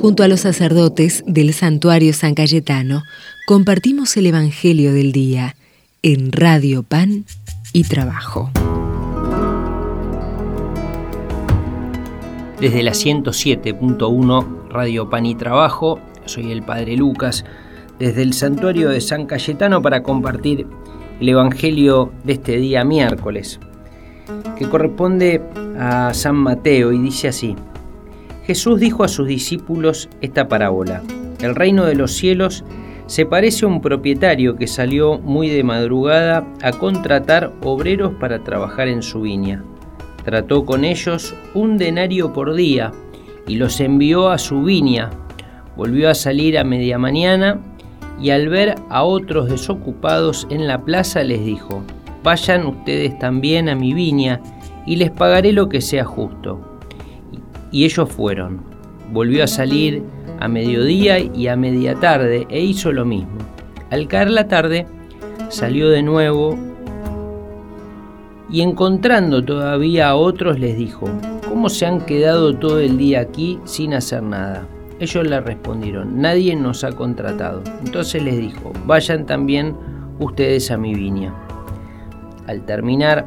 Junto a los sacerdotes del santuario San Cayetano, compartimos el Evangelio del Día en Radio Pan y Trabajo. Desde la 107.1 Radio Pan y Trabajo, soy el Padre Lucas, desde el santuario de San Cayetano para compartir el Evangelio de este día miércoles, que corresponde a San Mateo y dice así. Jesús dijo a sus discípulos esta parábola. El reino de los cielos se parece a un propietario que salió muy de madrugada a contratar obreros para trabajar en su viña. Trató con ellos un denario por día y los envió a su viña. Volvió a salir a media mañana y al ver a otros desocupados en la plaza les dijo, vayan ustedes también a mi viña y les pagaré lo que sea justo. Y ellos fueron. Volvió a salir a mediodía y a media tarde e hizo lo mismo. Al caer la tarde, salió de nuevo y encontrando todavía a otros les dijo, ¿cómo se han quedado todo el día aquí sin hacer nada? Ellos le respondieron, nadie nos ha contratado. Entonces les dijo, vayan también ustedes a mi viña. Al terminar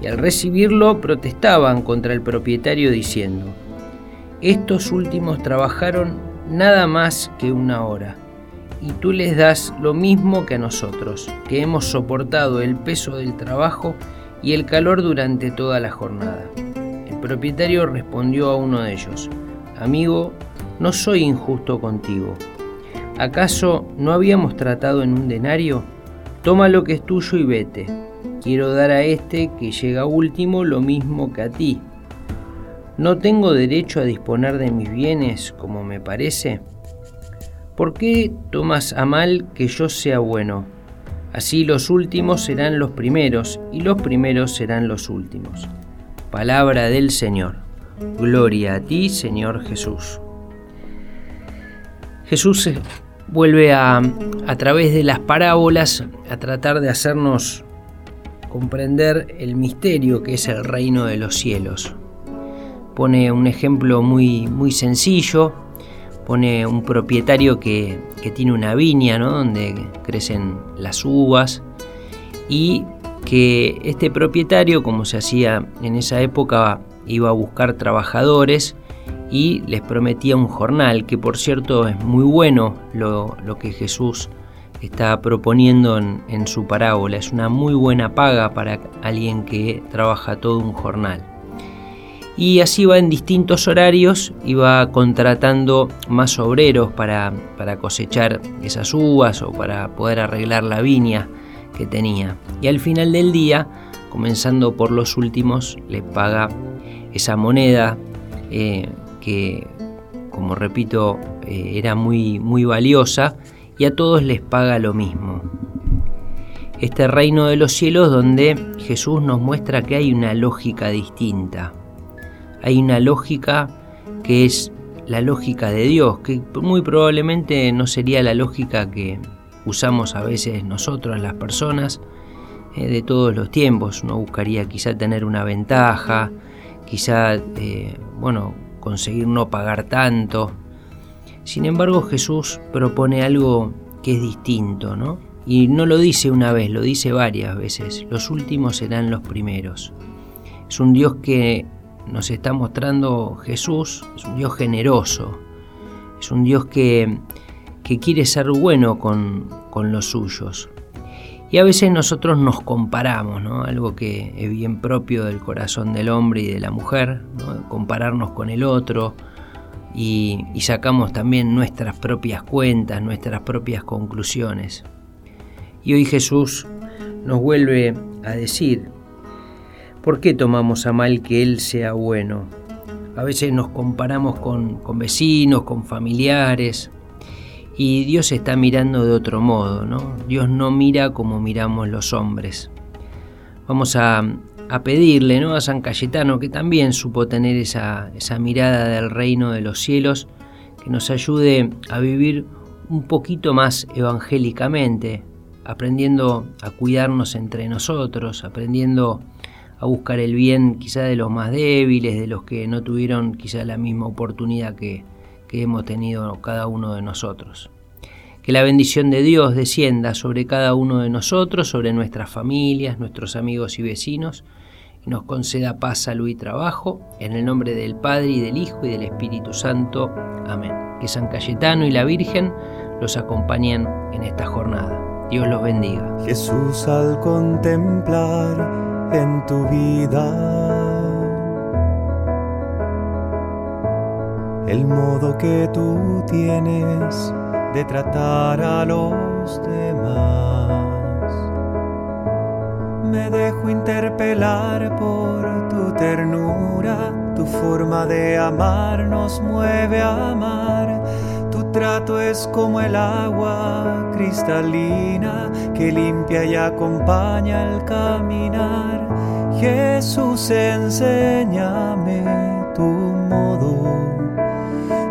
y al recibirlo protestaban contra el propietario diciendo, estos últimos trabajaron nada más que una hora, y tú les das lo mismo que a nosotros, que hemos soportado el peso del trabajo y el calor durante toda la jornada. El propietario respondió a uno de ellos, Amigo, no soy injusto contigo. ¿Acaso no habíamos tratado en un denario? Toma lo que es tuyo y vete quiero dar a este que llega último lo mismo que a ti. ¿No tengo derecho a disponer de mis bienes como me parece? ¿Por qué tomas a mal que yo sea bueno? Así los últimos serán los primeros y los primeros serán los últimos. Palabra del Señor. Gloria a ti, Señor Jesús. Jesús vuelve a, a través de las parábolas a tratar de hacernos comprender el misterio que es el reino de los cielos. Pone un ejemplo muy, muy sencillo, pone un propietario que, tiene una viña ¿no? donde crecen las uvas y que este propietario, como se hacía en esa época, iba a buscar trabajadores y les prometía un jornal, que por cierto es muy bueno lo, lo que Jesús está proponiendo en, su parábola. Es una muy buena paga para alguien que trabaja todo un jornal. Y así va en distintos horarios y va contratando más obreros para, para cosechar esas uvas o para poder arreglar la viña que tenía. Y al final del día, comenzando por los últimos, le paga esa moneda eh, que, como repito, eh, era muy, muy valiosa y a todos les paga lo mismo. Este reino de los cielos donde Jesús nos muestra que hay una lógica distinta. Hay una lógica que es la lógica de Dios, que muy probablemente no sería la lógica que usamos a veces nosotros las personas eh, de todos los tiempos. Uno buscaría quizá tener una ventaja, quizá, eh, bueno, conseguir no pagar tanto, sin embargo, Jesús propone algo que es distinto, ¿no? Y no lo dice una vez, lo dice varias veces. Los últimos serán los primeros. Es un Dios que nos está mostrando Jesús, es un Dios generoso, es un Dios que, que quiere ser bueno con, con, los suyos. Y a veces nosotros nos comparamos, ¿no? algo que es bien propio del corazón del hombre y de la mujer, ¿no? compararnos con el otro, y, sacamos también nuestras propias cuentas, nuestras propias conclusiones. Y hoy Jesús nos vuelve a decir, ¿por qué tomamos a mal que Él sea bueno? A veces nos comparamos con, con, vecinos, con familiares, y Dios está mirando de otro modo, ¿no? Dios no mira como miramos los hombres. Vamos a, pedirle ¿no? a San Cayetano, que también supo tener esa, esa mirada del reino de los cielos, que nos ayude a vivir un poquito más evangélicamente, aprendiendo a cuidarnos entre nosotros, aprendiendo a buscar el bien quizá de los más débiles, de los que no tuvieron quizá la misma oportunidad que, que hemos tenido cada uno de nosotros. Que la bendición de Dios descienda sobre cada uno de nosotros, sobre nuestras familias, nuestros amigos y vecinos, y nos conceda paz, salud y trabajo, en el nombre del Padre y del Hijo y del Espíritu Santo. Amén. Que San Cayetano y la Virgen los acompañen en esta jornada. Dios los bendiga. Jesús al contemplar en tu vida el modo que tú tienes de tratar a los demás. Me dejo interpelar por tu ternura, tu forma de amar nos mueve a amar. Tu trato es como el agua cristalina que limpia y acompaña al caminar. Jesús, enséñame tu modo